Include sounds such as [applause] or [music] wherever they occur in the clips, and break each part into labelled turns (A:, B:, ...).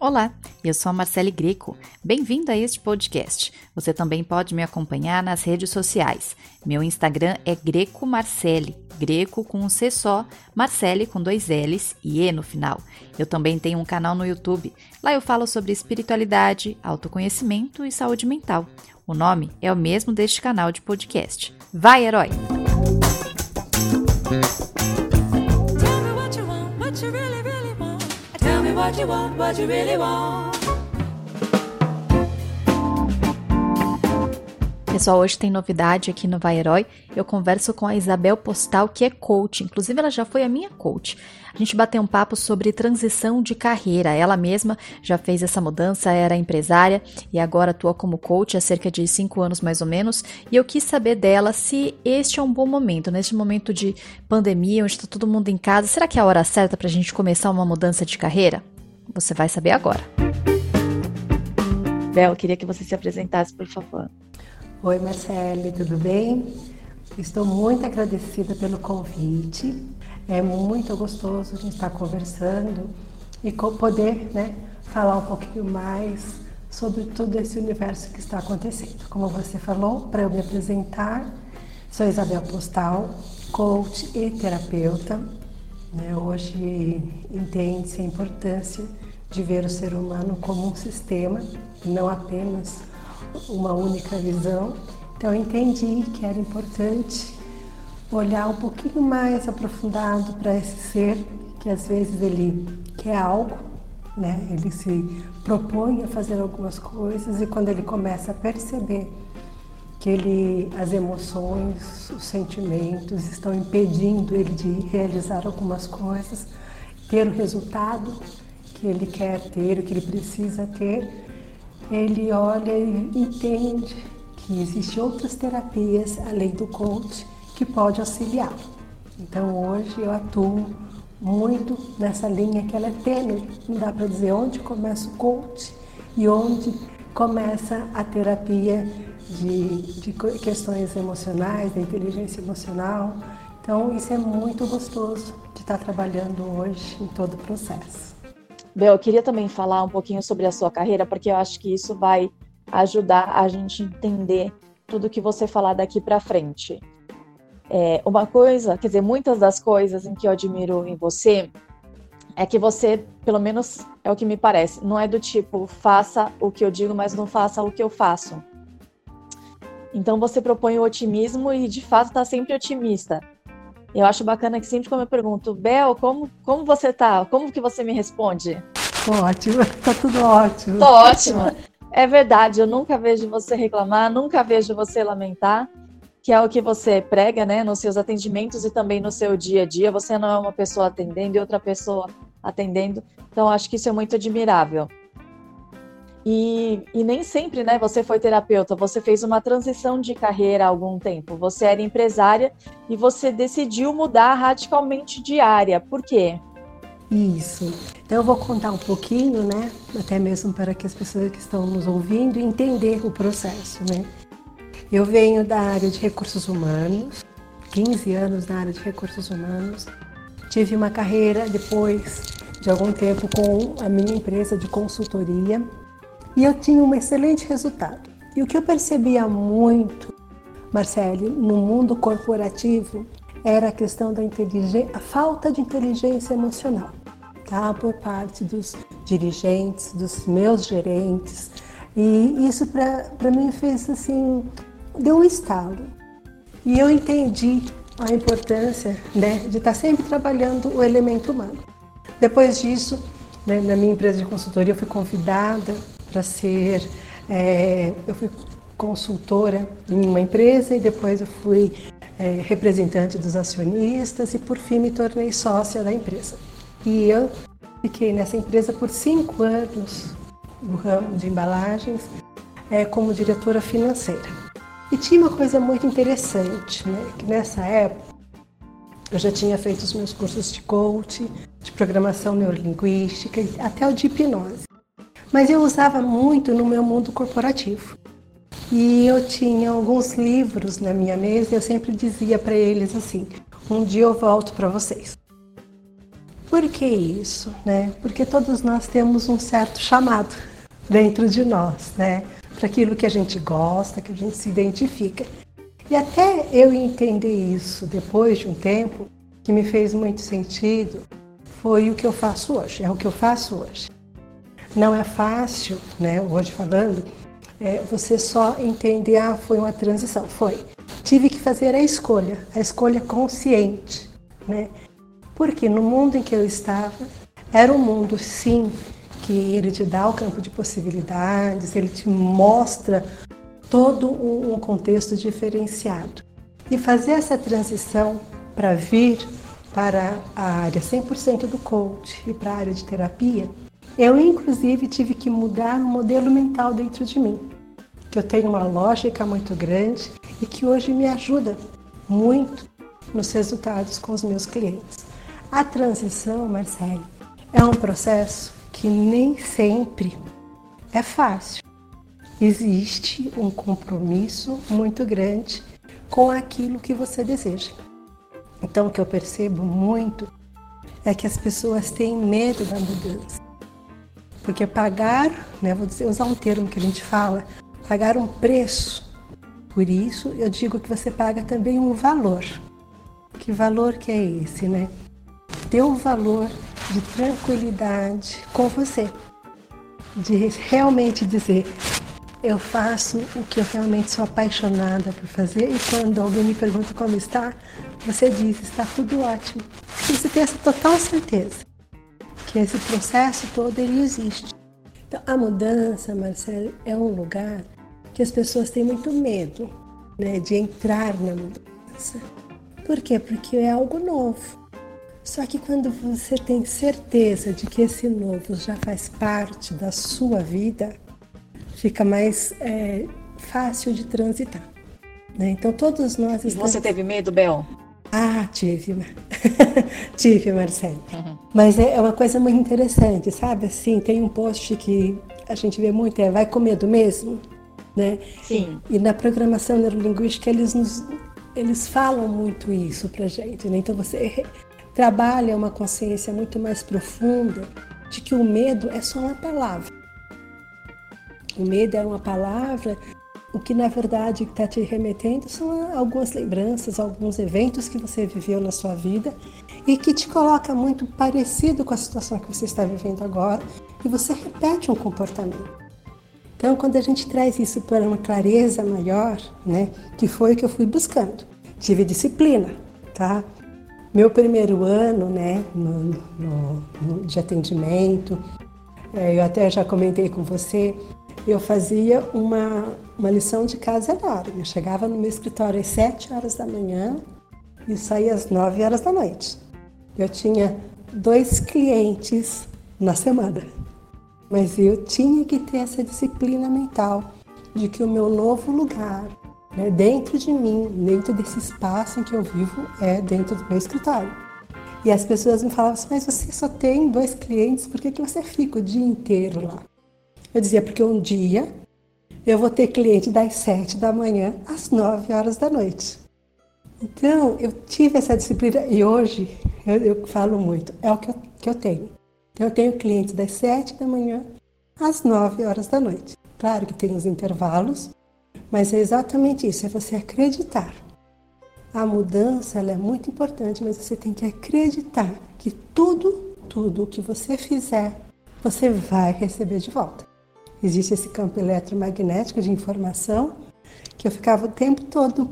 A: Olá, eu sou a Marcele Greco. Bem-vindo a este podcast. Você também pode me acompanhar nas redes sociais. Meu Instagram é Greco Marcele, Greco com um C só, Marcele com dois L's e E no final. Eu também tenho um canal no YouTube. Lá eu falo sobre espiritualidade, autoconhecimento e saúde mental. O nome é o mesmo deste canal de podcast. Vai, herói! What you want, what you really want. Pessoal, hoje tem novidade aqui no Vai Herói. Eu converso com a Isabel Postal, que é coach. Inclusive, ela já foi a minha coach. A gente bateu um papo sobre transição de carreira. Ela mesma já fez essa mudança, era empresária e agora atua como coach há cerca de cinco anos mais ou menos. E eu quis saber dela se este é um bom momento, neste momento de pandemia, onde está todo mundo em casa. Será que é a hora certa para a gente começar uma mudança de carreira? Você vai saber agora. Bel, queria que você se apresentasse, por favor.
B: Oi, Marcele, tudo bem? Estou muito agradecida pelo convite. É muito gostoso a gente estar conversando e poder né, falar um pouquinho mais sobre todo esse universo que está acontecendo. Como você falou, para eu me apresentar, sou Isabel Postal, coach e terapeuta. Né? Hoje entende-se a importância de ver o ser humano como um sistema, não apenas uma única visão. Então entendi que era importante olhar um pouquinho mais aprofundado para esse ser que às vezes ele quer algo, né? Ele se propõe a fazer algumas coisas e quando ele começa a perceber que ele, as emoções, os sentimentos estão impedindo ele de realizar algumas coisas, ter o resultado que ele quer ter, o que ele precisa ter, ele olha e entende que existem outras terapias além do coach que pode auxiliá-lo. Então hoje eu atuo muito nessa linha que ela é tênue, não dá para dizer onde começa o coach e onde começa a terapia de, de questões emocionais, da inteligência emocional. Então isso é muito gostoso de estar trabalhando hoje em todo o processo.
A: Bel, eu queria também falar um pouquinho sobre a sua carreira, porque eu acho que isso vai ajudar a gente entender tudo que você falar daqui para frente. É, uma coisa, quer dizer, muitas das coisas em que eu admiro em você é que você, pelo menos é o que me parece, não é do tipo faça o que eu digo, mas não faça o que eu faço. Então você propõe o otimismo e de fato está sempre otimista. Eu acho bacana que sempre quando eu pergunto, Bel, como, como você tá? Como que você me responde?
B: Ótimo, [laughs] tá tudo ótimo.
A: Tô ótimo. É verdade, eu nunca vejo você reclamar, nunca vejo você lamentar, que é o que você prega, né, nos seus atendimentos e também no seu dia a dia. Você não é uma pessoa atendendo e outra pessoa atendendo. Então, acho que isso é muito admirável. E, e, nem sempre, né, você foi terapeuta, você fez uma transição de carreira há algum tempo. Você era empresária e você decidiu mudar radicalmente de área. Por quê?
B: Isso. Então eu vou contar um pouquinho, né, até mesmo para que as pessoas que estão nos ouvindo entender o processo, né? Eu venho da área de recursos humanos, 15 anos na área de recursos humanos. Tive uma carreira depois de algum tempo com a minha empresa de consultoria e eu tinha um excelente resultado. E o que eu percebia muito, Marcele, no mundo corporativo era a questão da inteligência, a falta de inteligência emocional, tá? Por parte dos dirigentes, dos meus gerentes. E isso para mim fez assim, deu um estalo. E eu entendi a importância né, de estar sempre trabalhando o elemento humano. Depois disso, né, na minha empresa de consultoria, eu fui convidada para ser. É, eu fui consultora em uma empresa e depois eu fui é, representante dos acionistas e por fim me tornei sócia da empresa. E eu fiquei nessa empresa por cinco anos no ramo de embalagens é, como diretora financeira. E tinha uma coisa muito interessante, né? que nessa época eu já tinha feito os meus cursos de coaching, de programação neurolinguística e até o de hipnose. Mas eu usava muito no meu mundo corporativo. E eu tinha alguns livros na minha mesa e eu sempre dizia para eles assim: um dia eu volto para vocês. Por que isso? Né? Porque todos nós temos um certo chamado dentro de nós, né? Para aquilo que a gente gosta, que a gente se identifica. E até eu entender isso depois de um tempo, que me fez muito sentido, foi o que eu faço hoje, é o que eu faço hoje. Não é fácil, né, hoje falando, é, você só entender, ah, foi uma transição. Foi. Tive que fazer a escolha, a escolha consciente, né? Porque no mundo em que eu estava, era um mundo, sim, que ele te dá o campo de possibilidades, ele te mostra todo um contexto diferenciado. E fazer essa transição para vir para a área 100% do coach e para a área de terapia, eu inclusive tive que mudar o modelo mental dentro de mim, que eu tenho uma lógica muito grande e que hoje me ajuda muito nos resultados com os meus clientes. A transição, Marcelo, é um processo que nem sempre é fácil. Existe um compromisso muito grande com aquilo que você deseja. Então, o que eu percebo muito é que as pessoas têm medo da mudança. Porque pagar, né, vou dizer, usar um termo que a gente fala, pagar um preço. Por isso, eu digo que você paga também um valor. Que valor que é esse, né? Ter um valor de tranquilidade com você. De realmente dizer, eu faço o que eu realmente sou apaixonada por fazer e quando alguém me pergunta como está, você diz, está tudo ótimo. Você tem essa total certeza que esse processo todo ele existe. Então, a mudança, Marcelo, é um lugar que as pessoas têm muito medo né, de entrar na mudança. Por quê? Porque é algo novo. Só que quando você tem certeza de que esse novo já faz parte da sua vida, fica mais é, fácil de transitar. Né? Então todos nós.
A: Estamos... Você teve medo, Bel?
B: Ah, tive. [laughs] tive, Marcelo. Uhum. Mas é, é uma coisa muito interessante, sabe? Assim, tem um post que a gente vê muito, é vai com medo mesmo? Né?
A: Sim.
B: E na programação neurolinguística eles nos eles falam muito isso pra gente, né? Então você trabalha uma consciência muito mais profunda de que o medo é só uma palavra. O medo é uma palavra o que na verdade está te remetendo são algumas lembranças, alguns eventos que você viveu na sua vida e que te coloca muito parecido com a situação que você está vivendo agora e você repete um comportamento. Então, quando a gente traz isso para uma clareza maior, né, que foi o que eu fui buscando, tive disciplina, tá? Meu primeiro ano, né, no, no, no de atendimento, é, eu até já comentei com você, eu fazia uma, uma lição de casa enorme. Eu chegava no meu escritório às 7 horas da manhã e saía às 9 horas da noite. Eu tinha dois clientes na semana, mas eu tinha que ter essa disciplina mental de que o meu novo lugar, né, dentro de mim, dentro desse espaço em que eu vivo, é dentro do meu escritório. E as pessoas me falavam assim, mas você só tem dois clientes, por que, que você fica o dia inteiro lá? Eu dizia, porque um dia eu vou ter cliente das sete da manhã às nove horas da noite. Então, eu tive essa disciplina e hoje eu, eu falo muito, é o que eu, que eu tenho. Eu tenho clientes das sete da manhã às nove horas da noite. Claro que tem os intervalos, mas é exatamente isso, é você acreditar. A mudança é muito importante, mas você tem que acreditar que tudo, tudo o que você fizer, você vai receber de volta existe esse campo eletromagnético de informação que eu ficava o tempo todo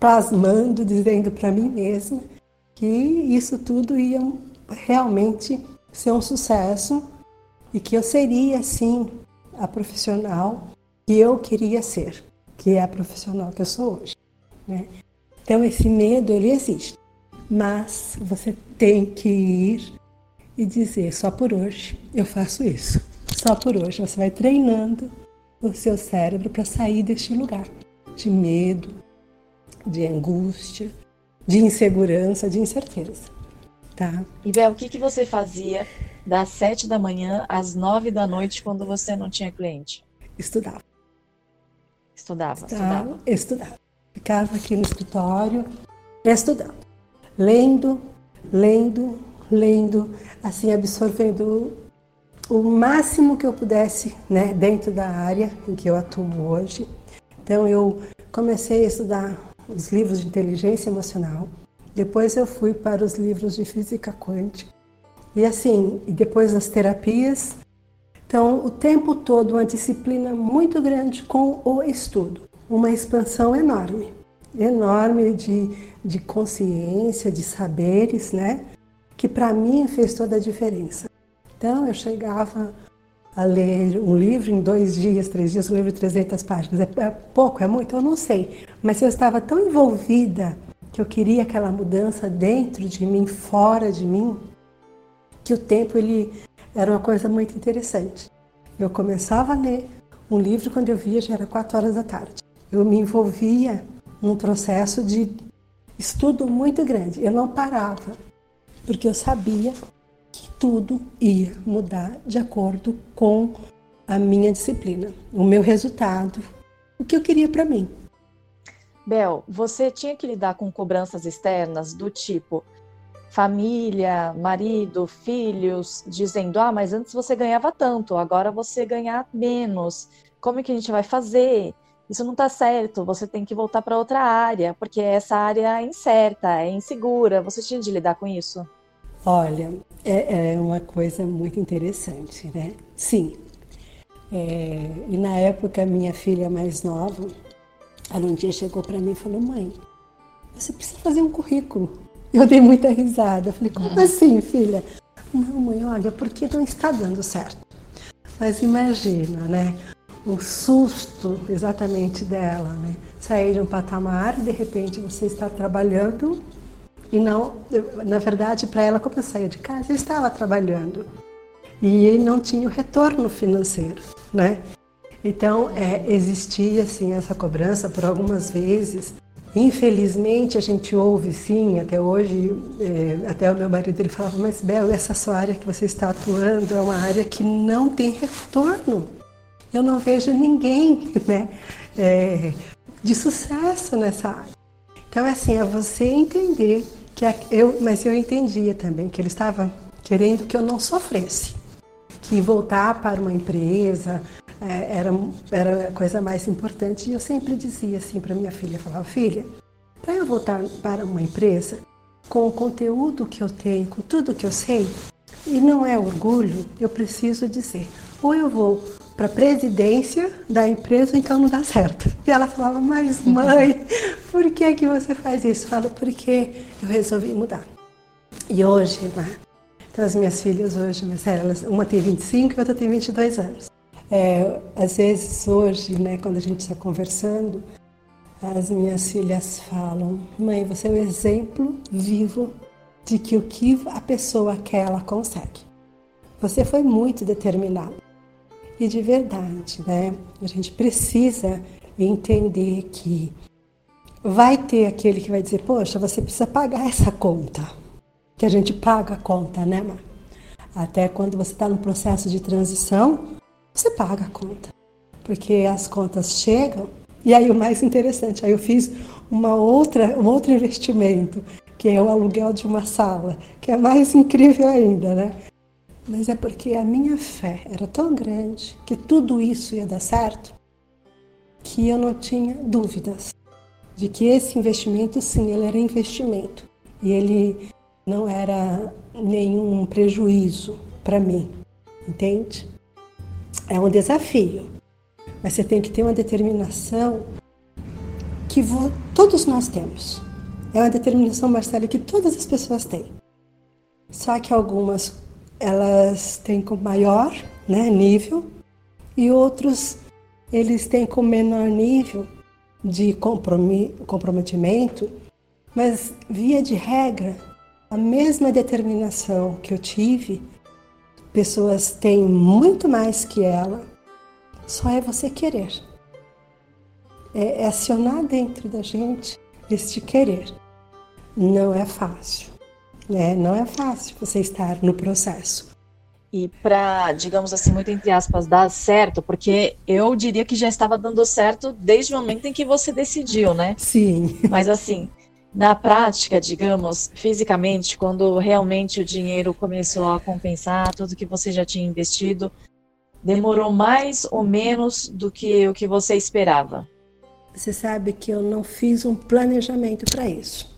B: plasmando, dizendo para mim mesma que isso tudo ia realmente ser um sucesso e que eu seria, sim, a profissional que eu queria ser, que é a profissional que eu sou hoje. Né? Então, esse medo, ele existe, mas você tem que ir e dizer: só por hoje eu faço isso só por hoje. Você vai treinando o seu cérebro para sair deste lugar de medo, de angústia, de insegurança, de incerteza. Tá?
A: E Bel, o que, que você fazia das sete da manhã às nove da noite quando você não tinha cliente?
B: Estudava.
A: Estudava,
B: estudava. estudava. estudava. Ficava aqui no escritório estudando, lendo, lendo, lendo, assim, absorvendo o máximo que eu pudesse, né, dentro da área em que eu atuo hoje. Então eu comecei a estudar os livros de inteligência emocional, depois eu fui para os livros de física quântica. E assim, depois das terapias. Então, o tempo todo uma disciplina muito grande com o estudo, uma expansão enorme, enorme de, de consciência, de saberes, né? Que para mim fez toda a diferença. Então, eu chegava a ler um livro em dois dias, três dias, um livro de 300 páginas. É, é pouco, é muito, eu não sei. Mas eu estava tão envolvida que eu queria aquela mudança dentro de mim, fora de mim, que o tempo ele era uma coisa muito interessante. Eu começava a ler um livro quando eu via já era quatro horas da tarde. Eu me envolvia num processo de estudo muito grande. Eu não parava, porque eu sabia que tudo ia mudar de acordo com a minha disciplina, o meu resultado, o que eu queria para mim.
A: Bel, você tinha que lidar com cobranças externas do tipo família, marido, filhos, dizendo: ah, mas antes você ganhava tanto, agora você ganha menos. Como é que a gente vai fazer? Isso não está certo, você tem que voltar para outra área, porque essa área é incerta, é insegura. Você tinha de lidar com isso?
B: Olha, é, é uma coisa muito interessante, né? Sim. É, e na época, minha filha mais nova, ela um dia chegou para mim e falou: Mãe, você precisa fazer um currículo. Eu dei muita risada. Eu falei: Como assim, filha? Não, mãe, olha, porque não está dando certo. Mas imagina, né? O susto exatamente dela, né? Sair de um patamar de repente você está trabalhando e não, na verdade, para ela, como eu saía de casa, eu estava trabalhando e não tinha o retorno financeiro, né? Então, é, existia assim essa cobrança por algumas vezes. Infelizmente, a gente ouve sim, até hoje, é, até o meu marido ele falava, mas Bel, essa sua área que você está atuando é uma área que não tem retorno. Eu não vejo ninguém [laughs] né, é, de sucesso nessa área. Então, é assim, é você entender que eu, mas eu entendia também que ele estava querendo que eu não sofresse, que voltar para uma empresa, é, era, era a coisa mais importante. E eu sempre dizia assim para minha filha, falava, filha, para eu voltar para uma empresa com o conteúdo que eu tenho, com tudo que eu sei, e não é orgulho, eu preciso dizer, ou eu vou para a presidência da empresa, então não dá certo. E ela falava, mas mãe, [laughs] por que que você faz isso? Falo, porque eu resolvi mudar. E hoje, né? Então as minhas filhas hoje, uma tem 25 e outra tem 22 anos. É, às vezes hoje, né, quando a gente está conversando, as minhas filhas falam: mãe, você é um exemplo vivo de que o que a pessoa quer, ela consegue. Você foi muito determinado. E de verdade, né? A gente precisa entender que vai ter aquele que vai dizer: Poxa, você precisa pagar essa conta. Que a gente paga a conta, né, Mar? Até quando você está no processo de transição, você paga a conta. Porque as contas chegam, e aí o mais interessante, aí eu fiz uma outra, um outro investimento, que é o aluguel de uma sala, que é mais incrível ainda, né? Mas é porque a minha fé era tão grande que tudo isso ia dar certo, que eu não tinha dúvidas de que esse investimento, sim, ele era investimento. E ele não era nenhum prejuízo para mim, entende? É um desafio, mas você tem que ter uma determinação que todos nós temos. É uma determinação, Marcelo, que todas as pessoas têm. Só que algumas elas têm com maior né, nível e outros eles têm com menor nível de comprometimento, mas via de regra, a mesma determinação que eu tive Pessoas têm muito mais que ela, só é você querer. É, é acionar dentro da gente este querer. Não é fácil, né? Não é fácil você estar no processo.
A: E para, digamos assim, muito entre aspas, dar certo, porque eu diria que já estava dando certo desde o momento em que você decidiu, né?
B: Sim.
A: Mas assim, na prática, digamos, fisicamente, quando realmente o dinheiro começou a compensar tudo que você já tinha investido, demorou mais ou menos do que o que você esperava?
B: Você sabe que eu não fiz um planejamento para isso.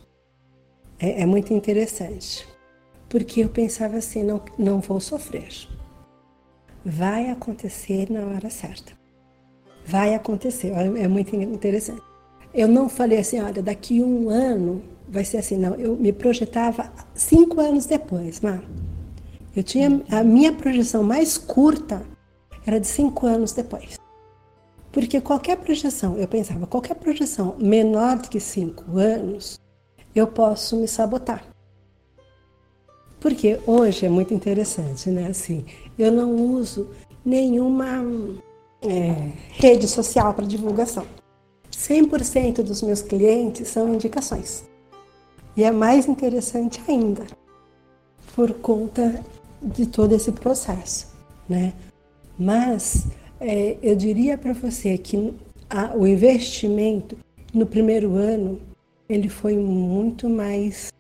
B: É, é, muito interessante. Porque eu pensava assim, não, não vou sofrer. Vai acontecer na hora certa. Vai acontecer. É muito interessante. Eu não falei assim, olha, daqui um ano vai ser assim, não. Eu me projetava cinco anos depois, Mar. Eu tinha a minha projeção mais curta era de cinco anos depois. Porque qualquer projeção, eu pensava, qualquer projeção menor do que cinco anos, eu posso me sabotar. Porque hoje é muito interessante, né? Assim, eu não uso nenhuma é, rede social para divulgação. 100% dos meus clientes são indicações. E é mais interessante ainda, por conta de todo esse processo, né? Mas é, eu diria para você que a, o investimento no primeiro ano ele foi muito mais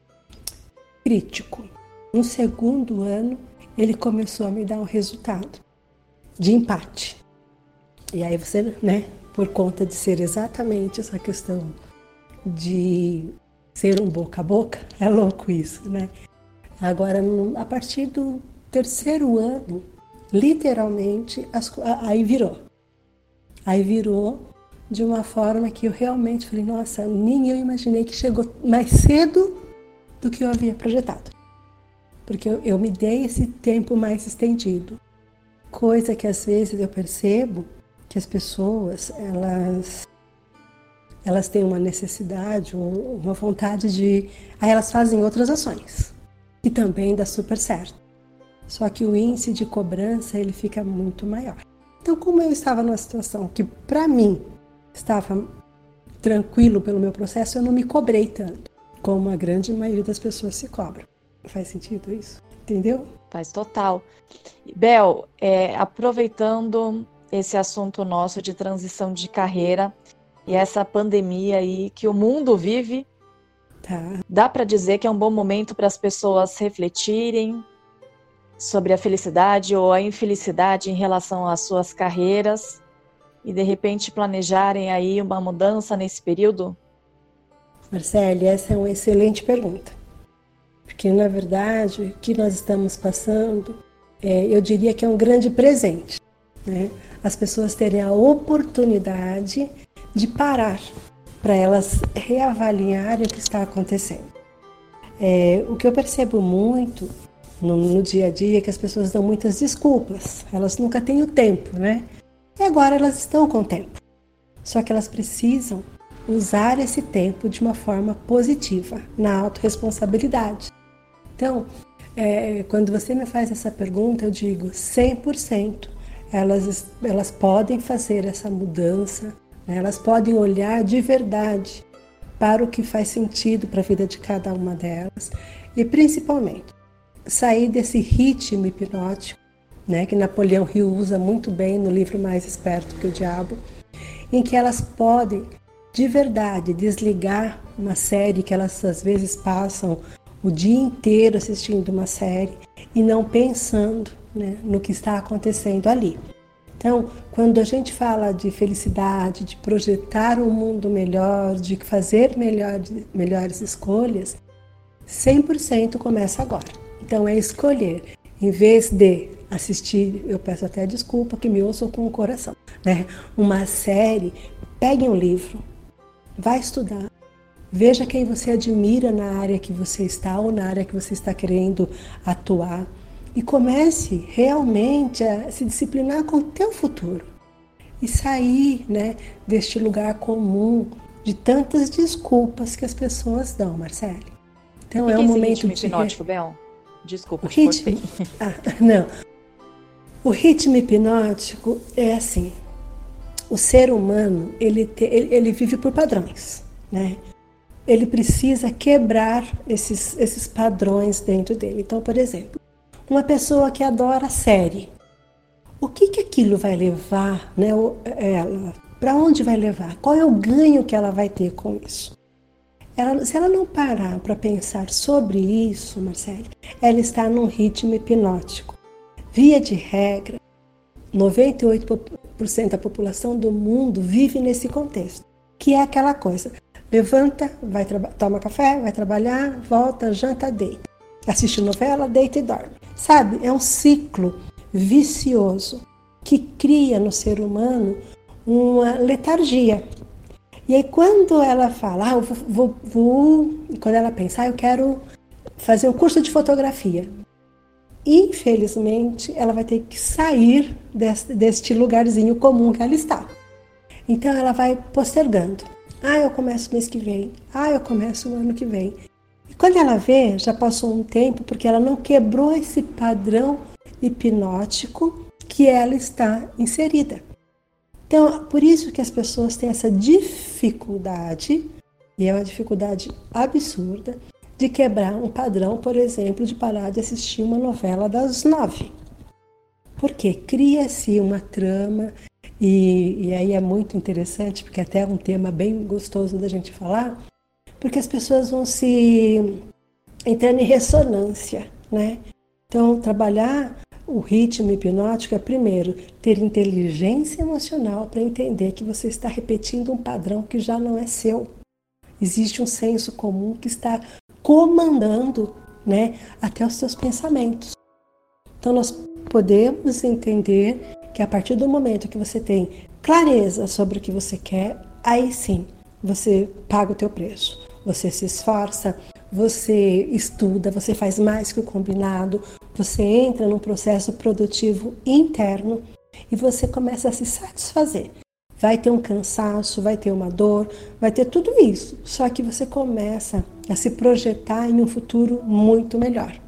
B: crítico. No segundo ano ele começou a me dar um resultado de empate. E aí você, né, por conta de ser exatamente essa questão de ser um boca a boca, é louco isso, né? Agora, a partir do terceiro ano, literalmente, aí virou. Aí virou de uma forma que eu realmente falei, nossa, nem eu imaginei que chegou mais cedo do que eu havia projetado. Porque eu, eu me dei esse tempo mais estendido. Coisa que às vezes eu percebo que as pessoas elas elas têm uma necessidade, uma vontade de, aí elas fazem outras ações que também dá super certo. Só que o índice de cobrança ele fica muito maior. Então, como eu estava numa situação que para mim estava tranquilo pelo meu processo, eu não me cobrei tanto como a grande maioria das pessoas se cobra. Faz sentido isso? Entendeu?
A: Faz total. Bel, é, aproveitando esse assunto nosso de transição de carreira e essa pandemia aí que o mundo vive. Tá. Dá para dizer que é um bom momento para as pessoas refletirem sobre a felicidade ou a infelicidade em relação às suas carreiras e de repente planejarem aí uma mudança nesse período?
B: Marcele, essa é uma excelente pergunta. Porque, na verdade, o que nós estamos passando, é, eu diria que é um grande presente. Né? As pessoas terem a oportunidade de parar para elas reavaliarem o que está acontecendo. É, o que eu percebo muito no, no, dia a dia é que as pessoas dão muitas desculpas, elas nunca têm o tempo, né? E agora elas estão com tempo. Só que elas precisam usar esse tempo de uma forma positiva, na autorresponsabilidade. Então, é, quando você me faz essa pergunta, eu digo 100% elas, elas podem fazer essa mudança, né? elas podem olhar de verdade para o que faz sentido para a vida de cada uma delas e principalmente sair desse ritmo hipnótico, né, que Napoleão Hill usa muito bem no livro Mais Esperto que o Diabo, em que elas podem de verdade desligar uma série que elas às vezes passam o dia inteiro assistindo uma série e não pensando né, no que está acontecendo ali. Então, quando a gente fala de felicidade, de projetar um mundo melhor, de fazer melhor, melhores escolhas, 100% começa agora. Então, é escolher. Em vez de assistir, eu peço até desculpa que me ouçam com o coração, né? Uma série, pegue um livro, vai estudar, veja quem você admira na área que você está ou na área que você está querendo atuar e comece realmente a se disciplinar com o teu futuro e sair, né, deste lugar comum de tantas desculpas que as pessoas dão, Marcele.
A: Então é um momento ritmo de hipnótico, Bel. Desculpa, o
B: ritmo. Ah, [laughs] não. O ritmo hipnótico é assim. O ser humano ele, te, ele, ele vive por padrões, né? Ele precisa quebrar esses, esses padrões dentro dele. Então, por exemplo, uma pessoa que adora série. O que, que aquilo vai levar né, ela? Para onde vai levar? Qual é o ganho que ela vai ter com isso? ela, se ela não parar para pensar sobre isso, Marcelo, ela está num ritmo hipnótico. Via de regra, 98% da população do mundo vive nesse contexto, que é aquela coisa: levanta, vai toma café, vai trabalhar, volta, janta, deita. Assiste novela, deita e dorme. Sabe? É um ciclo vicioso que cria no ser humano uma letargia. E aí quando ela fala, ah, eu vou, vou, quando ela pensa, ah, eu quero fazer um curso de fotografia, infelizmente ela vai ter que sair deste, deste lugarzinho comum que ela está. Então ela vai postergando. Ah, eu começo mês que vem. Ah, eu começo no ano que vem. Quando ela vê, já passou um tempo, porque ela não quebrou esse padrão hipnótico que ela está inserida. Então, por isso que as pessoas têm essa dificuldade, e é uma dificuldade absurda, de quebrar um padrão, por exemplo, de parar de assistir uma novela das nove. Porque cria-se uma trama, e, e aí é muito interessante, porque até é um tema bem gostoso da gente falar, porque as pessoas vão se entrando em ressonância, né? Então, trabalhar o ritmo hipnótico é, primeiro, ter inteligência emocional para entender que você está repetindo um padrão que já não é seu. Existe um senso comum que está comandando né, até os seus pensamentos. Então, nós podemos entender que a partir do momento que você tem clareza sobre o que você quer, aí sim você paga o teu preço. Você se esforça, você estuda, você faz mais que o combinado, você entra num processo produtivo interno e você começa a se satisfazer. Vai ter um cansaço, vai ter uma dor, vai ter tudo isso. Só que você começa a se projetar em um futuro muito melhor.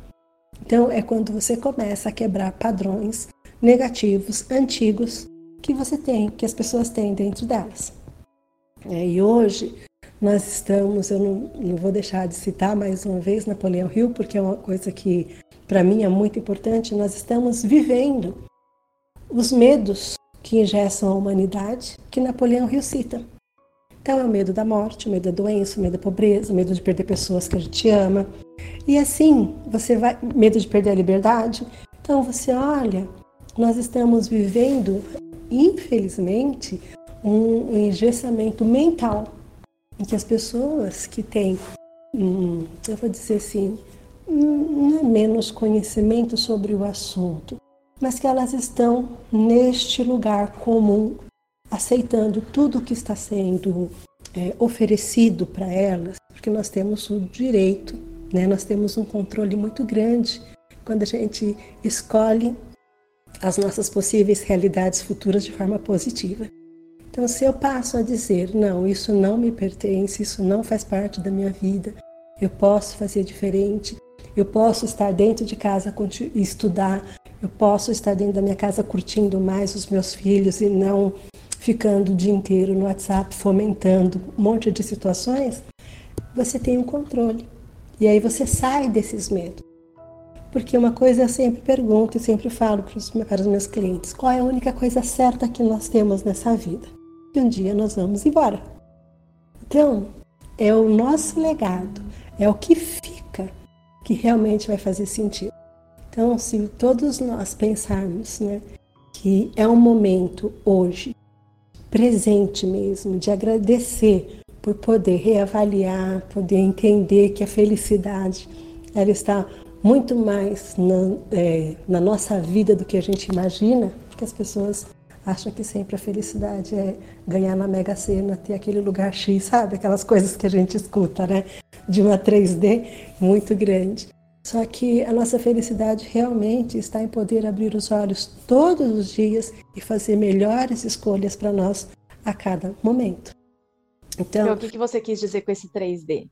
B: Então é quando você começa a quebrar padrões negativos, antigos que você tem, que as pessoas têm dentro delas. É, e hoje nós estamos, eu não, não, vou deixar de citar mais uma vez Napoleão Hill, porque é uma coisa que para mim é muito importante, nós estamos vivendo os medos que ingessam a humanidade, que Napoleão Hill cita. Então é o medo da morte, o medo da doença, o medo da pobreza, o medo de perder pessoas que a gente ama. E assim, você vai, medo de perder a liberdade. Então você olha, nós estamos vivendo, infelizmente, um, engessamento mental em que as pessoas que têm, hum, eu vou dizer assim, não é menos conhecimento sobre o assunto, mas que elas estão neste lugar comum, aceitando tudo o que está sendo é, oferecido para elas, porque nós temos o direito, né? nós temos um controle muito grande quando a gente escolhe as nossas possíveis realidades futuras de forma positiva. Então, se eu passo a dizer, não, isso não me pertence, isso não faz parte da minha vida, eu posso fazer diferente, eu posso estar dentro de casa estudar, eu posso estar dentro da minha casa curtindo mais os meus filhos e não ficando o dia inteiro no WhatsApp fomentando um monte de situações, você tem um controle. E aí você sai desses medos. Porque uma coisa eu sempre pergunto e sempre falo para os meus clientes: qual é a única coisa certa que nós temos nessa vida? Que um dia nós vamos embora. Então, é o nosso legado, é o que fica que realmente vai fazer sentido. Então, se todos nós pensarmos né, que é um momento hoje, presente mesmo, de agradecer por poder reavaliar, poder entender que a felicidade ela está muito mais na, é, na nossa vida do que a gente imagina, que as pessoas acham que sempre a felicidade é ganhar na Mega Sena, ter aquele lugar X, sabe? Aquelas coisas que a gente escuta, né? De uma 3D muito grande. Só que a nossa felicidade realmente está em poder abrir os olhos todos os dias e fazer melhores escolhas para nós a cada momento.
A: Então, então, o que, que você quis dizer com esse 3D?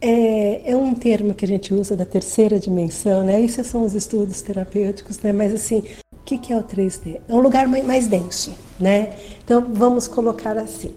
B: É, é, um termo que a gente usa da terceira dimensão, né? Isso são os estudos terapêuticos, né? Mas assim, o que, que é o 3D? É um lugar mais denso, né? Então vamos colocar assim.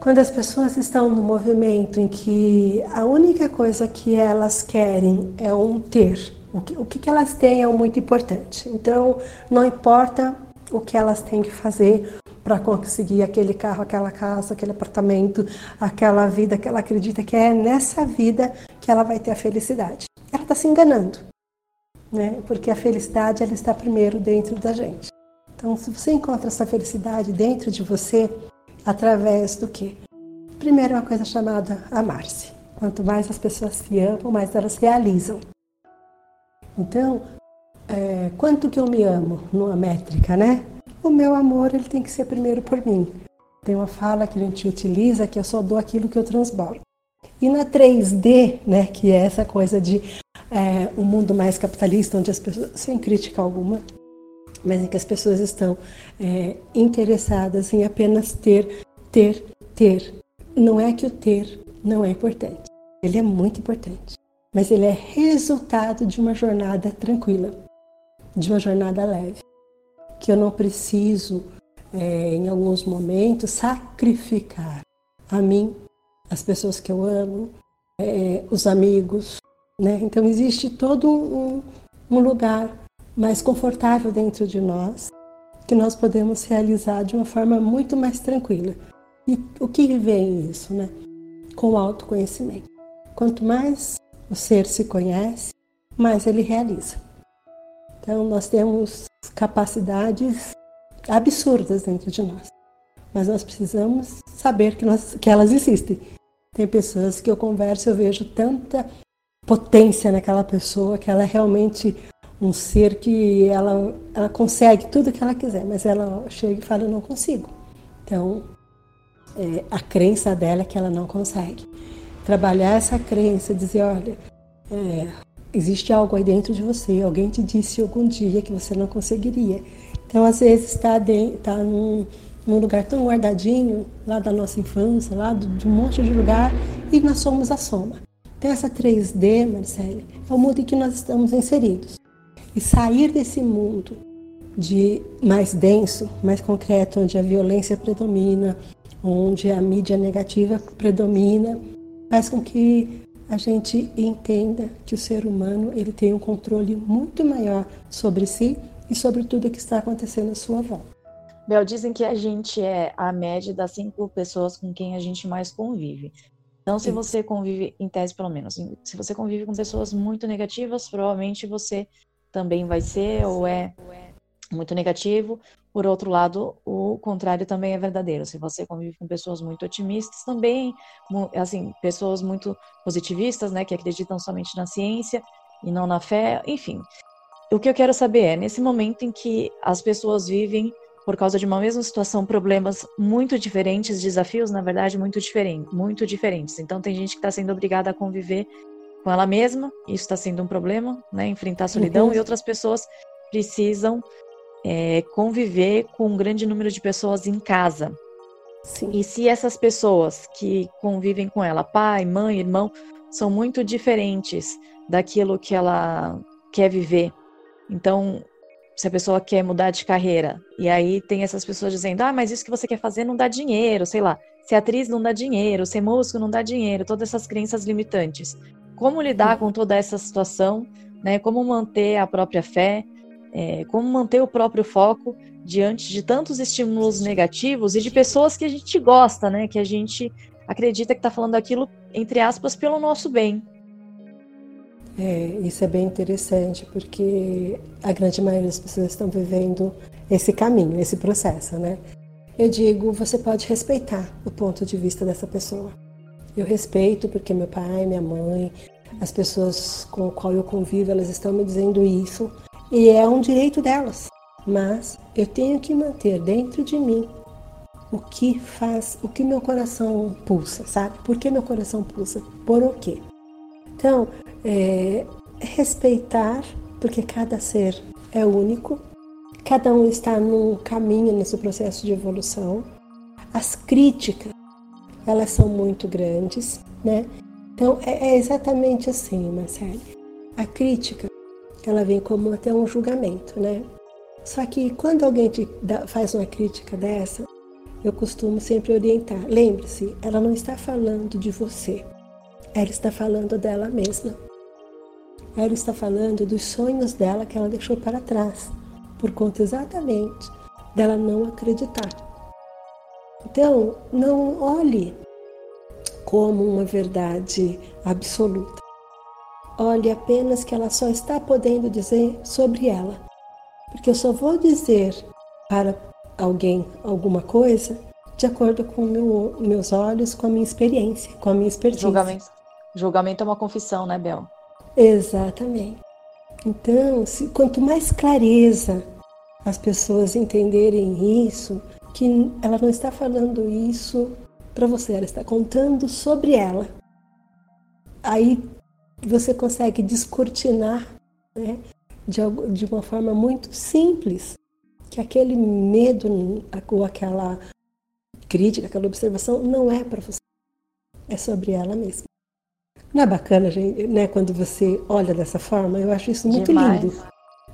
B: Quando as pessoas estão no movimento em que a única coisa que elas querem é um ter, o que, o que elas têm é muito importante. Então, não importa o que elas têm que fazer, para conseguir aquele carro, aquela casa, aquele apartamento, aquela vida que ela acredita que é nessa vida que ela vai ter a felicidade. Ela está se enganando, né? Porque a felicidade ela está primeiro dentro da gente. Então, se você encontra essa felicidade dentro de você, através do quê? Primeiro, é uma coisa chamada amar-se. Quanto mais as pessoas se amam, mais elas realizam. Então, é, quanto que eu me amo numa métrica, né? O meu amor ele tem que ser primeiro por mim. Tem uma fala que a gente utiliza que eu só dou aquilo que eu transbordo. E na 3D, né, que é essa coisa de é, um mundo mais capitalista, onde as pessoas, sem crítica alguma, mas em que as pessoas estão é, interessadas em apenas ter, ter, ter. Não é que o ter não é importante. Ele é muito importante. Mas ele é resultado de uma jornada tranquila, de uma jornada leve. Que eu não preciso, é, em alguns momentos, sacrificar a mim, as pessoas que eu amo, é, os amigos. Né? Então, existe todo um, um lugar mais confortável dentro de nós, que nós podemos realizar de uma forma muito mais tranquila. E o que vem isso, né? Com o autoconhecimento. Quanto mais o ser se conhece, mais ele realiza. Então, nós temos capacidades absurdas dentro de nós, mas nós precisamos saber que, nós, que elas existem. Tem pessoas que eu converso eu vejo tanta potência naquela pessoa que ela é realmente um ser que ela, ela consegue tudo que ela quiser, mas ela chega e fala: Eu não consigo. Então, é, a crença dela é que ela não consegue. Trabalhar essa crença, dizer: Olha, é, existe algo aí dentro de você, alguém te disse algum dia que você não conseguiria. Então, às vezes, está tá num, num lugar tão guardadinho, lá da nossa infância, lá de um monte de lugar, e nós somos a soma. Essa 3D, Marcele, é o mundo em que nós estamos inseridos e sair desse mundo de mais denso, mais concreto, onde a violência predomina, onde a mídia negativa predomina, faz com que a gente entenda que o ser humano ele tem um controle muito maior sobre si e sobre tudo que está acontecendo à sua volta.
A: Bel, dizem que a gente é a média das cinco pessoas com quem a gente mais convive. Então, se você convive, em tese pelo menos, se você convive com pessoas muito negativas, provavelmente você também vai ser ou é muito negativo. Por outro lado, o contrário também é verdadeiro. Se você convive com pessoas muito otimistas, também, assim, pessoas muito positivistas, né, que acreditam somente na ciência e não na fé, enfim. O que eu quero saber é, nesse momento em que as pessoas vivem por causa de uma mesma situação, problemas muito diferentes, desafios, na verdade, muito diferentes, muito diferentes. Então, tem gente que está sendo obrigada a conviver com ela mesma, isso está sendo um problema, né? Enfrentar a solidão, uhum. e outras pessoas precisam é, conviver com um grande número de pessoas em casa. Sim. E se essas pessoas que convivem com ela, pai, mãe, irmão, são muito diferentes daquilo que ela quer viver. Então, se a pessoa quer mudar de carreira, e aí tem essas pessoas dizendo: ah, mas isso que você quer fazer não dá dinheiro, sei lá, ser atriz não dá dinheiro, ser músico não dá dinheiro, todas essas crenças limitantes como lidar com toda essa situação, né? Como manter a própria fé, é, como manter o próprio foco diante de tantos estímulos negativos e de pessoas que a gente gosta, né? Que a gente acredita que está falando aquilo entre aspas pelo nosso bem.
B: É, isso é bem interessante porque a grande maioria das pessoas estão vivendo esse caminho, esse processo, né? Eu digo, você pode respeitar o ponto de vista dessa pessoa. Eu respeito porque meu pai, minha mãe, as pessoas com qual eu convivo, elas estão me dizendo isso e é um direito delas. Mas eu tenho que manter dentro de mim o que faz, o que meu coração pulsa, sabe? Por que meu coração pulsa? Por o quê? Então, é, respeitar, porque cada ser é único, cada um está num caminho nesse processo de evolução. As críticas elas são muito grandes, né? Então é, é exatamente assim, Marcelo. A crítica, ela vem como até um julgamento, né? Só que quando alguém te dá, faz uma crítica dessa, eu costumo sempre orientar. Lembre-se, ela não está falando de você, ela está falando dela mesma. Ela está falando dos sonhos dela que ela deixou para trás, por conta exatamente dela não acreditar Então, não olhe como uma verdade absoluta. Olhe apenas que ela só está podendo dizer sobre ela. Porque eu só vou dizer para alguém alguma coisa de acordo com meu, meus olhos, com a minha experiência, com a minha expertise.
A: Julgamento é uma confissão, né, Bel?
B: Exatamente. Então, se, quanto mais clareza as pessoas entenderem isso, que ela não está falando isso para você, ela está contando sobre ela. Aí você consegue descortinar né, de, de uma forma muito simples que aquele medo ou aquela crítica, aquela observação não é para você, é sobre ela mesma. Não é bacana, gente, né, quando você olha dessa forma? Eu acho isso muito Demais. lindo.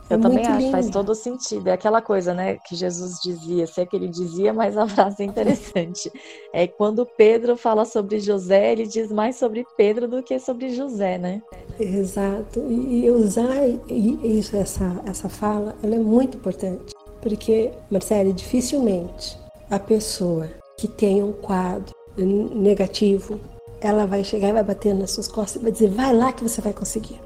A: Eu é também acho, lindo. faz todo sentido. É aquela coisa, né, que Jesus dizia, se é que ele dizia, mas [laughs] a frase é interessante. É quando Pedro fala sobre José, ele diz mais sobre Pedro do que sobre José, né?
B: Exato. E usar isso, essa, essa fala, ela é muito importante. Porque, Marcele, dificilmente a pessoa que tem um quadro negativo, ela vai chegar e vai bater nas suas costas e vai dizer: vai lá que você vai conseguir.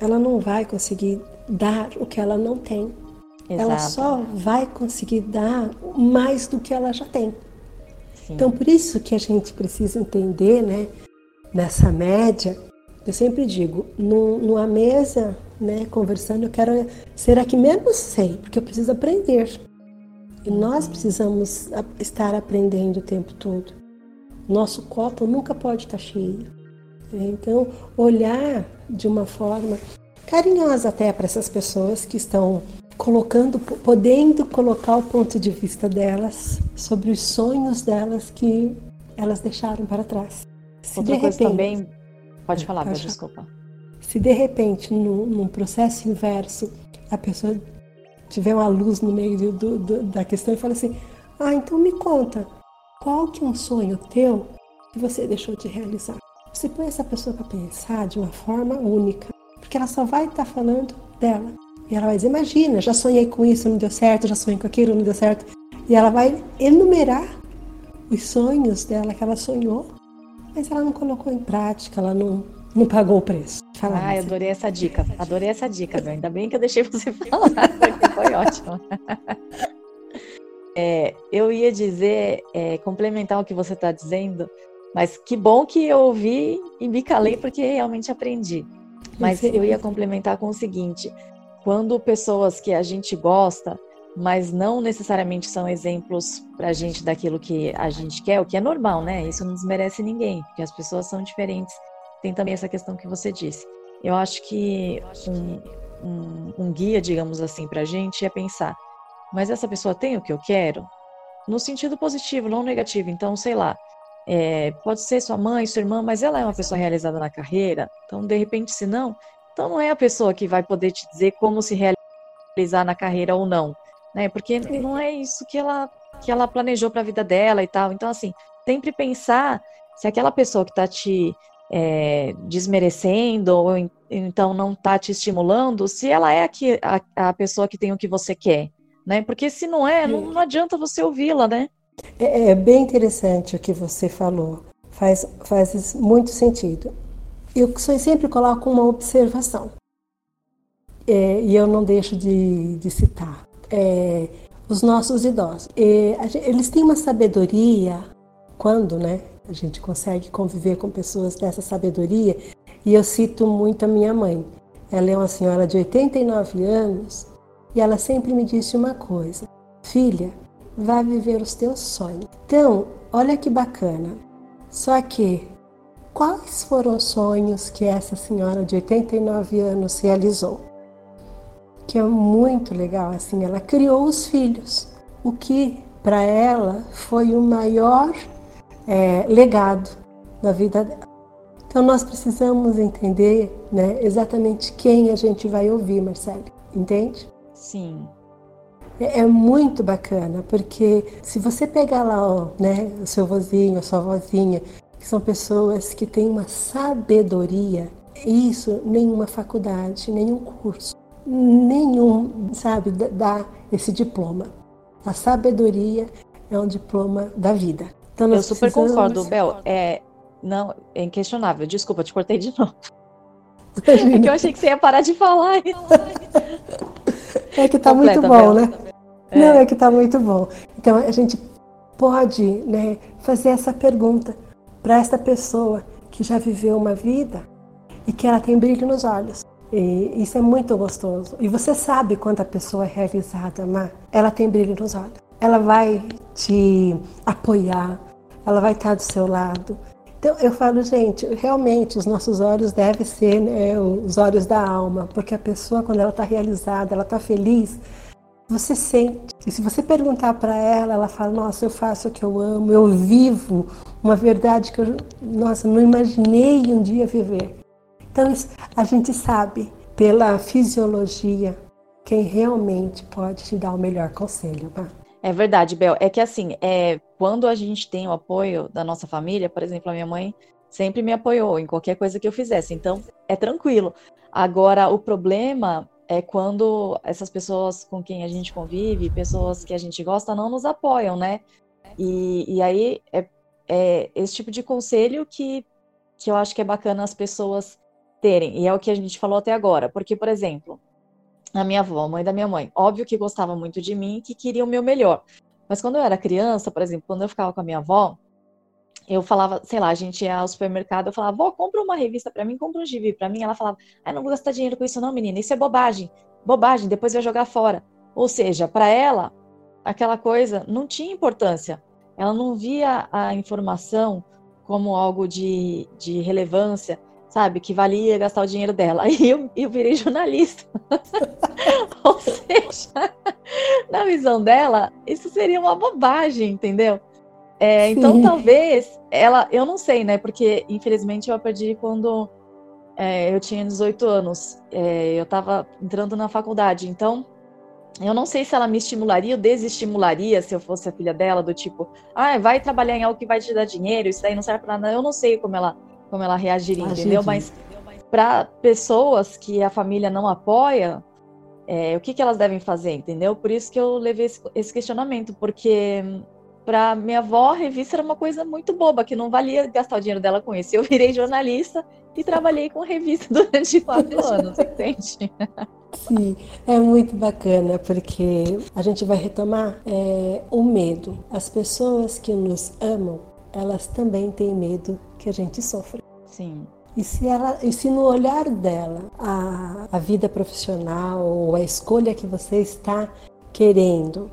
B: Ela não vai conseguir dar o que ela não tem. Exato. Ela só vai conseguir dar mais do que ela já tem. Sim. Então, por isso que a gente precisa entender, né, nessa média, eu sempre digo, numa mesa, né, conversando, eu quero ser a que menos sei, porque eu preciso aprender. E nós precisamos estar aprendendo o tempo todo. Nosso copo nunca pode estar cheio. Então, olhar de uma forma carinhosa até para essas pessoas que estão colocando, podendo colocar o ponto de vista delas sobre os sonhos delas que elas deixaram para trás.
A: Se Outra de coisa repente, também, pode falar, pode desculpa.
B: Se de repente, num, num, processo inverso, a pessoa tiver uma luz no meio do, do, da questão e fala assim, ah, então me conta, qual que é um sonho teu que você deixou de realizar? Você põe essa pessoa para pensar de uma forma única, porque ela só vai estar tá falando dela. E ela vai dizer: Imagina, já sonhei com isso, não deu certo, já sonhei com aquilo, não deu certo. E ela vai enumerar os sonhos dela que ela sonhou, mas ela não colocou em prática, ela não, não pagou o preço.
A: Fala ah, eu adorei essa dica. Adorei essa dica, meu. Ainda bem que eu deixei você [laughs] falar, porque foi [laughs] ótimo. É, eu ia dizer, é, complementar o que você está dizendo, mas que bom que eu ouvi e me calei porque realmente aprendi. Mas eu ia complementar com o seguinte: quando pessoas que a gente gosta, mas não necessariamente são exemplos para a gente daquilo que a gente quer, o que é normal, né? Isso não desmerece ninguém, porque as pessoas são diferentes. Tem também essa questão que você disse. Eu acho que um, um, um guia, digamos assim, para a gente é pensar: mas essa pessoa tem o que eu quero? No sentido positivo, não negativo. Então, sei lá, é, pode ser sua mãe, sua irmã, mas ela é uma pessoa realizada na carreira. Então, de repente, se não, então não é a pessoa que vai poder te dizer como se realizar na carreira ou não, né? Porque não é isso que ela que ela planejou para a vida dela e tal. Então, assim, sempre pensar se aquela pessoa que está te é, desmerecendo ou então não está te estimulando, se ela é a, a, a pessoa que tem o que você quer, né? Porque se não é, não, não adianta você ouvi-la, né?
B: É, é, bem interessante o que você falou, faz, faz muito sentido. Eu sempre coloco uma observação, é, e eu não deixo de, de citar. É, os nossos idosos, é, eles têm uma sabedoria, quando né, a gente consegue conviver com pessoas dessa sabedoria, e eu cito muito a minha mãe. Ela é uma senhora de 89 anos e ela sempre me disse uma coisa: Filha, vai viver os teus sonhos. Então, olha que bacana. Só que, quais foram os sonhos que essa senhora de 89 anos realizou? Que é muito legal, assim, ela criou os filhos, o que para ela foi o maior é, legado da vida dela. Então nós precisamos entender né, exatamente quem a gente vai ouvir, Marcelo, entende?
A: Sim.
B: É, é muito bacana, porque se você pegar lá ó, né, o seu vozinho, a sua vozinha, que são pessoas que têm uma sabedoria, isso nenhuma faculdade, nenhum curso, nenhum, sabe, dá esse diploma. A sabedoria é um diploma da vida.
A: Então, eu super concordo, [laughs] Bel. É, não, é inquestionável. Desculpa, te cortei de novo. É que eu achei que você ia parar de falar. [laughs]
B: É que tá Completa, muito bom, né? É. Não, é que tá muito bom. Então a gente pode né, fazer essa pergunta para esta pessoa que já viveu uma vida e que ela tem brilho nos olhos. E isso é muito gostoso. E você sabe quando a pessoa é realizada, Má, ela tem brilho nos olhos. Ela vai te apoiar, ela vai estar do seu lado. Então eu falo, gente, realmente os nossos olhos devem ser né, os olhos da alma, porque a pessoa, quando ela está realizada, ela está feliz, você sente. E se você perguntar para ela, ela fala: Nossa, eu faço o que eu amo, eu vivo uma verdade que eu, nossa, não imaginei um dia viver. Então, a gente sabe pela fisiologia quem realmente pode te dar o melhor conselho. Tá?
A: É verdade, Bel. É que assim, é, quando a gente tem o apoio da nossa família, por exemplo, a minha mãe sempre me apoiou em qualquer coisa que eu fizesse, então é tranquilo. Agora, o problema é quando essas pessoas com quem a gente convive, pessoas que a gente gosta, não nos apoiam, né? E, e aí é, é esse tipo de conselho que, que eu acho que é bacana as pessoas terem, e é o que a gente falou até agora, porque, por exemplo, a minha avó, a mãe da minha mãe, óbvio que gostava muito de mim e que queria o meu melhor. Mas quando eu era criança, por exemplo, quando eu ficava com a minha avó, eu falava, sei lá, a gente ia ao supermercado, eu falava, vó, compra uma revista para mim, compra um gibi para mim. Ela falava, ah, não vou gastar dinheiro com isso não, menina, isso é bobagem, bobagem, depois vai jogar fora. Ou seja, para ela, aquela coisa não tinha importância. Ela não via a informação como algo de, de relevância, sabe, que valia gastar o dinheiro dela. [laughs] Aí eu, eu virei jornalista. [laughs] Ou seja, [laughs] na visão dela, isso seria uma bobagem, entendeu? É, então, talvez ela, eu não sei, né? Porque infelizmente eu a perdi quando é, eu tinha 18 anos. É, eu estava entrando na faculdade. Então, eu não sei se ela me estimularia ou desestimularia se eu fosse a filha dela, do tipo, ah, vai trabalhar em algo que vai te dar dinheiro, isso daí não serve para nada. Eu não sei como ela, como ela reagiria, entendeu? Mas para pessoas que a família não apoia, é, o que, que elas devem fazer, entendeu? Por isso que eu levei esse, esse questionamento, porque para minha avó, a revista era uma coisa muito boba, que não valia gastar o dinheiro dela com isso. Eu virei jornalista e trabalhei com revista [laughs] durante quatro anos, entende?
B: Sim, é muito bacana, porque a gente vai retomar é, o medo. As pessoas que nos amam, elas também têm medo que a gente sofra.
A: Sim.
B: E se, ela, e se no olhar dela a, a vida profissional ou a escolha que você está querendo,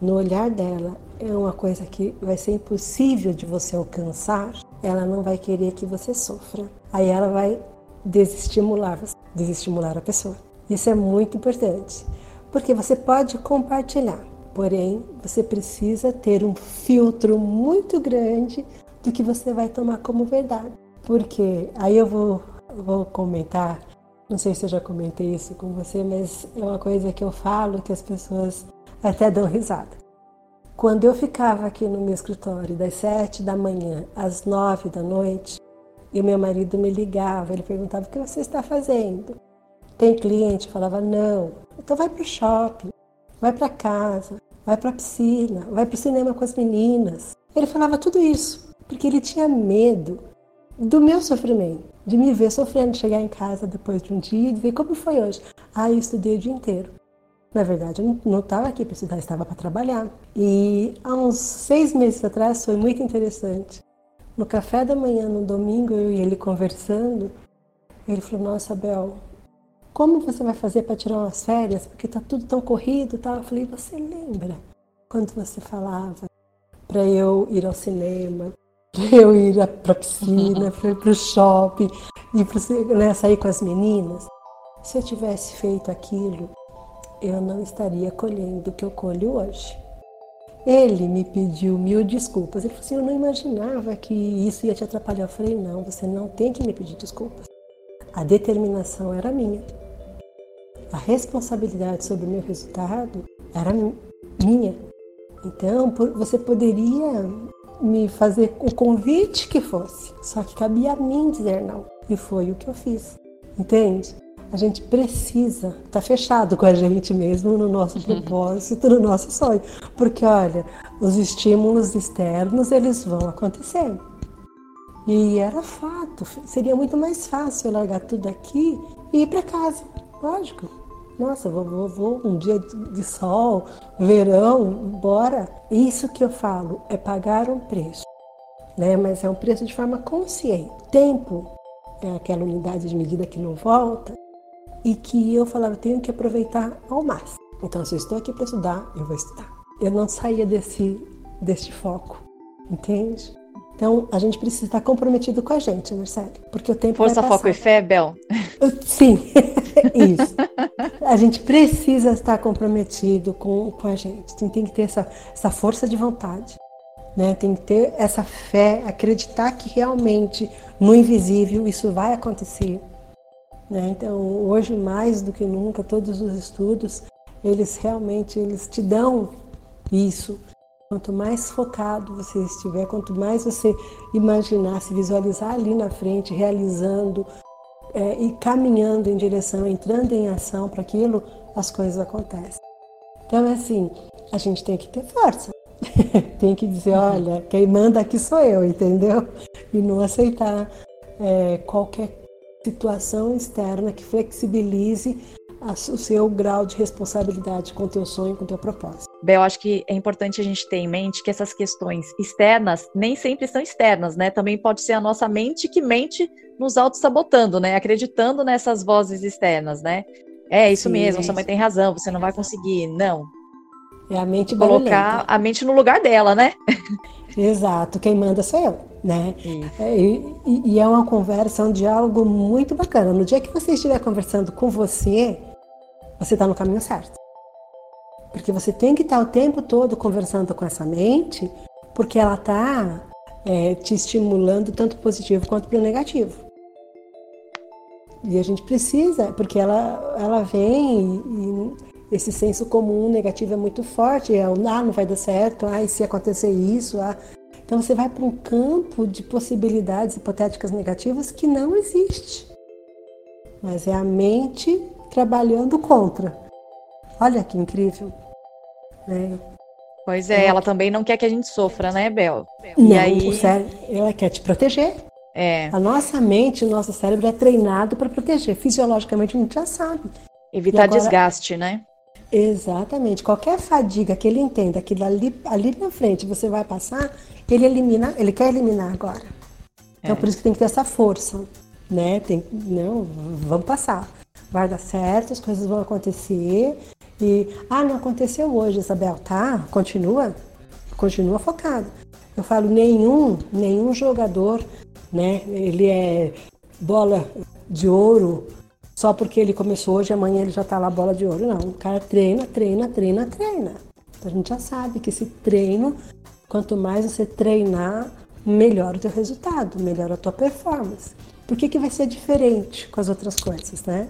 B: no olhar dela é uma coisa que vai ser impossível de você alcançar, ela não vai querer que você sofra. Aí ela vai desestimular, desestimular a pessoa. Isso é muito importante, porque você pode compartilhar, porém você precisa ter um filtro muito grande do que você vai tomar como verdade. Porque aí eu vou, vou comentar, não sei se eu já comentei isso com você, mas é uma coisa que eu falo que as pessoas até dão risada. Quando eu ficava aqui no meu escritório das sete da manhã às nove da noite, e o meu marido me ligava, ele perguntava o que você está fazendo. Tem cliente? Falava não. Então vai para o shopping, vai para casa, vai para a piscina, vai para o cinema com as meninas. Ele falava tudo isso porque ele tinha medo do meu sofrimento, de me ver sofrendo, chegar em casa depois de um dia e dizer como foi hoje. Ah, eu estudei o dia inteiro. Na verdade, eu não estava aqui para estudar, estava para trabalhar. E há uns seis meses atrás foi muito interessante. No café da manhã, no domingo, eu e ele conversando, ele falou: Nossa, Bel, como você vai fazer para tirar umas férias? Porque tá tudo tão corrido, tal. Eu falei: Você lembra quando você falava para eu ir ao cinema, para [laughs] eu ir para a piscina, para o shopping, e para né, sair com as meninas? Se eu tivesse feito aquilo, eu não estaria colhendo o que eu colho hoje. Ele me pediu mil desculpas. Ele falou assim: Eu não imaginava que isso ia te atrapalhar. Eu falei: Não, você não tem que me pedir desculpas. A determinação era minha. A responsabilidade sobre o meu resultado era minha. Então, você poderia me fazer o convite que fosse, só que cabia a mim dizer não. E foi o que eu fiz. Entende? a gente precisa estar tá fechado com a gente mesmo no nosso propósito, no nosso sonho. Porque, olha, os estímulos externos, eles vão acontecer. E era fato, seria muito mais fácil largar tudo aqui e ir para casa, lógico. Nossa, vou, vou, vou, um dia de sol, verão, bora. Isso que eu falo é pagar um preço, né? Mas é um preço de forma consciente. Tempo é aquela unidade de medida que não volta e que eu falava, tenho que aproveitar ao máximo. Então, se eu estou aqui para estudar, eu vou estudar. Eu não saía desse, desse foco, entende? Então, a gente precisa estar comprometido com a gente, Marcelo, porque o tempo
A: Força, foco e fé, Bel?
B: Sim, [laughs] isso. A gente precisa estar comprometido com, com a gente. Tem, tem que ter essa, essa força de vontade, né? Tem que ter essa fé, acreditar que realmente no invisível isso vai acontecer né? Então, hoje mais do que nunca, todos os estudos, eles realmente eles te dão isso. Quanto mais focado você estiver, quanto mais você imaginar, se visualizar ali na frente, realizando é, e caminhando em direção, entrando em ação para aquilo, as coisas acontecem. Então, é assim, a gente tem que ter força. [laughs] tem que dizer, olha, quem manda aqui sou eu, entendeu? E não aceitar é, qualquer situação externa que flexibilize o seu grau de responsabilidade com o teu sonho, com o teu propósito.
A: Bel, acho que é importante a gente ter em mente que essas questões externas nem sempre são externas, né? Também pode ser a nossa mente que mente nos auto-sabotando, né? Acreditando nessas vozes externas, né? É isso Sim, mesmo, é sua mãe tem razão, você não vai conseguir. Não.
B: É a mente
A: Colocar a mente no lugar dela, né? [laughs]
B: Exato, quem manda sou eu, né? É, e, e, é uma conversa, um diálogo muito bacana. No dia que você estiver conversando com você, você está no caminho certo. Porque você tem que estar o tempo todo conversando com essa mente, porque ela está é, te estimulando tanto positivo quanto para o negativo. E a gente precisa, porque ela, ela vem e, esse senso comum negativo é muito forte, é o ah, não vai dar certo, ah, e se acontecer isso, ah. Então você vai para um campo de possibilidades hipotéticas negativas que não existe. Mas é a mente trabalhando contra. Olha que incrível. Né?
A: Pois é, ela também não quer que a gente sofra, né, Bel?
B: Não, e aí... ela quer te proteger. É. A nossa mente, o nosso cérebro é treinado para proteger. Fisiologicamente a gente já sabe.
A: Evitar agora, desgaste, né?
B: Exatamente. Qualquer fadiga que ele entenda que ali, ali na frente você vai passar, ele elimina, ele quer eliminar agora. Então é. por isso que tem que ter essa força, né? Tem, não, vamos passar. Vai dar certo, as coisas vão acontecer. E ah, não aconteceu hoje, Isabel, tá? Continua, continua focado. Eu falo nenhum, nenhum jogador, né? Ele é bola de ouro só porque ele começou hoje, amanhã ele já está lá bola de ouro. Não, o cara treina, treina, treina, treina. Então a gente já sabe que esse treino, quanto mais você treinar, melhor o teu resultado, melhor a tua performance. Por que, que vai ser diferente com as outras coisas, né?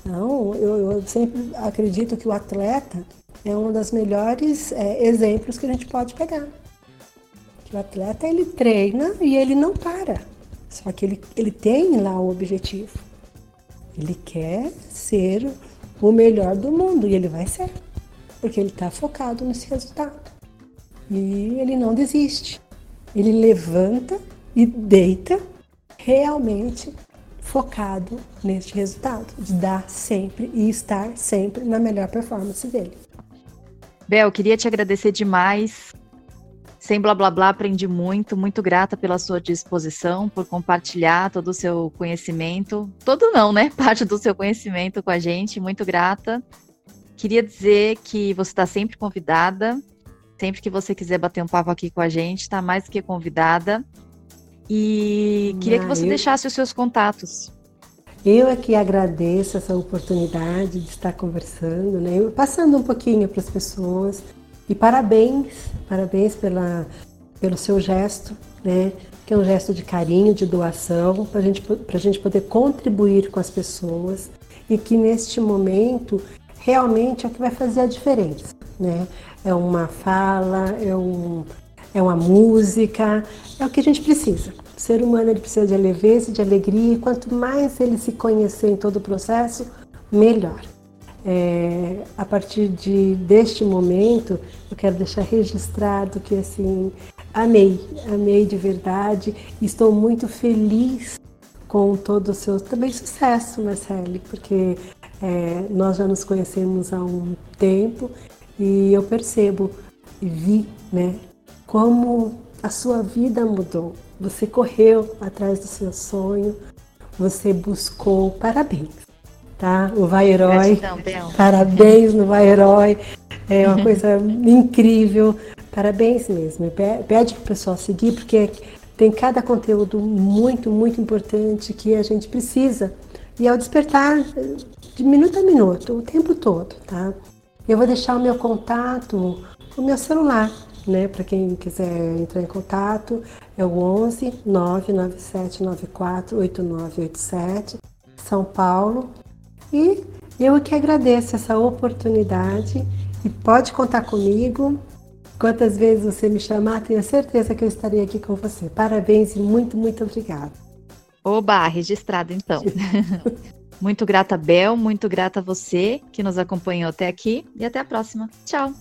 B: Então, eu, eu sempre acredito que o atleta é um dos melhores é, exemplos que a gente pode pegar. Que o atleta, ele treina e ele não para. Só que ele, ele tem lá o objetivo. Ele quer ser o melhor do mundo e ele vai ser, porque ele está focado nesse resultado. E ele não desiste. Ele levanta e deita realmente focado neste resultado, de dar sempre e estar sempre na melhor performance dele.
A: Bel, queria te agradecer demais sem blá blá blá, aprendi muito, muito grata pela sua disposição, por compartilhar todo o seu conhecimento. Todo não, né? [laughs] Parte do seu conhecimento com a gente, muito grata. Queria dizer que você está sempre convidada. Sempre que você quiser bater um papo aqui com a gente, está mais que convidada. E queria ah, que você eu... deixasse os seus contatos.
B: Eu é agradeço essa oportunidade de estar conversando, né? passando um pouquinho para as pessoas e parabéns, parabéns pela, pelo seu gesto, né? Que é um gesto de carinho, de doação, para gente, a gente poder contribuir com as pessoas e que neste momento realmente é o que vai fazer a diferença, né? É uma fala, é um, é uma música, é o que a gente precisa. O ser humano ele precisa de leveza, de alegria, e quanto mais ele se conhecer em todo o processo, melhor. É, a partir de, deste momento, eu quero deixar registrado que assim amei, amei de verdade. Estou muito feliz com todo o seu também sucesso, Marcele, porque é, nós já nos conhecemos há um tempo e eu percebo e vi, né, como a sua vida mudou. Você correu atrás do seu sonho, você buscou, parabéns, tá? O Vai Herói, Gratidão, parabéns no Vai Herói, é uma [laughs] coisa incrível, parabéns mesmo. Pede para o pessoal seguir, porque tem cada conteúdo muito, muito importante que a gente precisa. E ao despertar, de minuto a minuto, o tempo todo, tá? Eu vou deixar o meu contato, o meu celular, né? Para quem quiser entrar em contato, é o 11 997 94 8987, São Paulo. E eu que agradeço essa oportunidade e pode contar comigo. Quantas vezes você me chamar, tenho certeza que eu estarei aqui com você. Parabéns e muito, muito obrigada.
A: Oba, registrado então. [laughs] muito grata, Bel, muito grata a você que nos acompanhou até aqui e até a próxima. Tchau.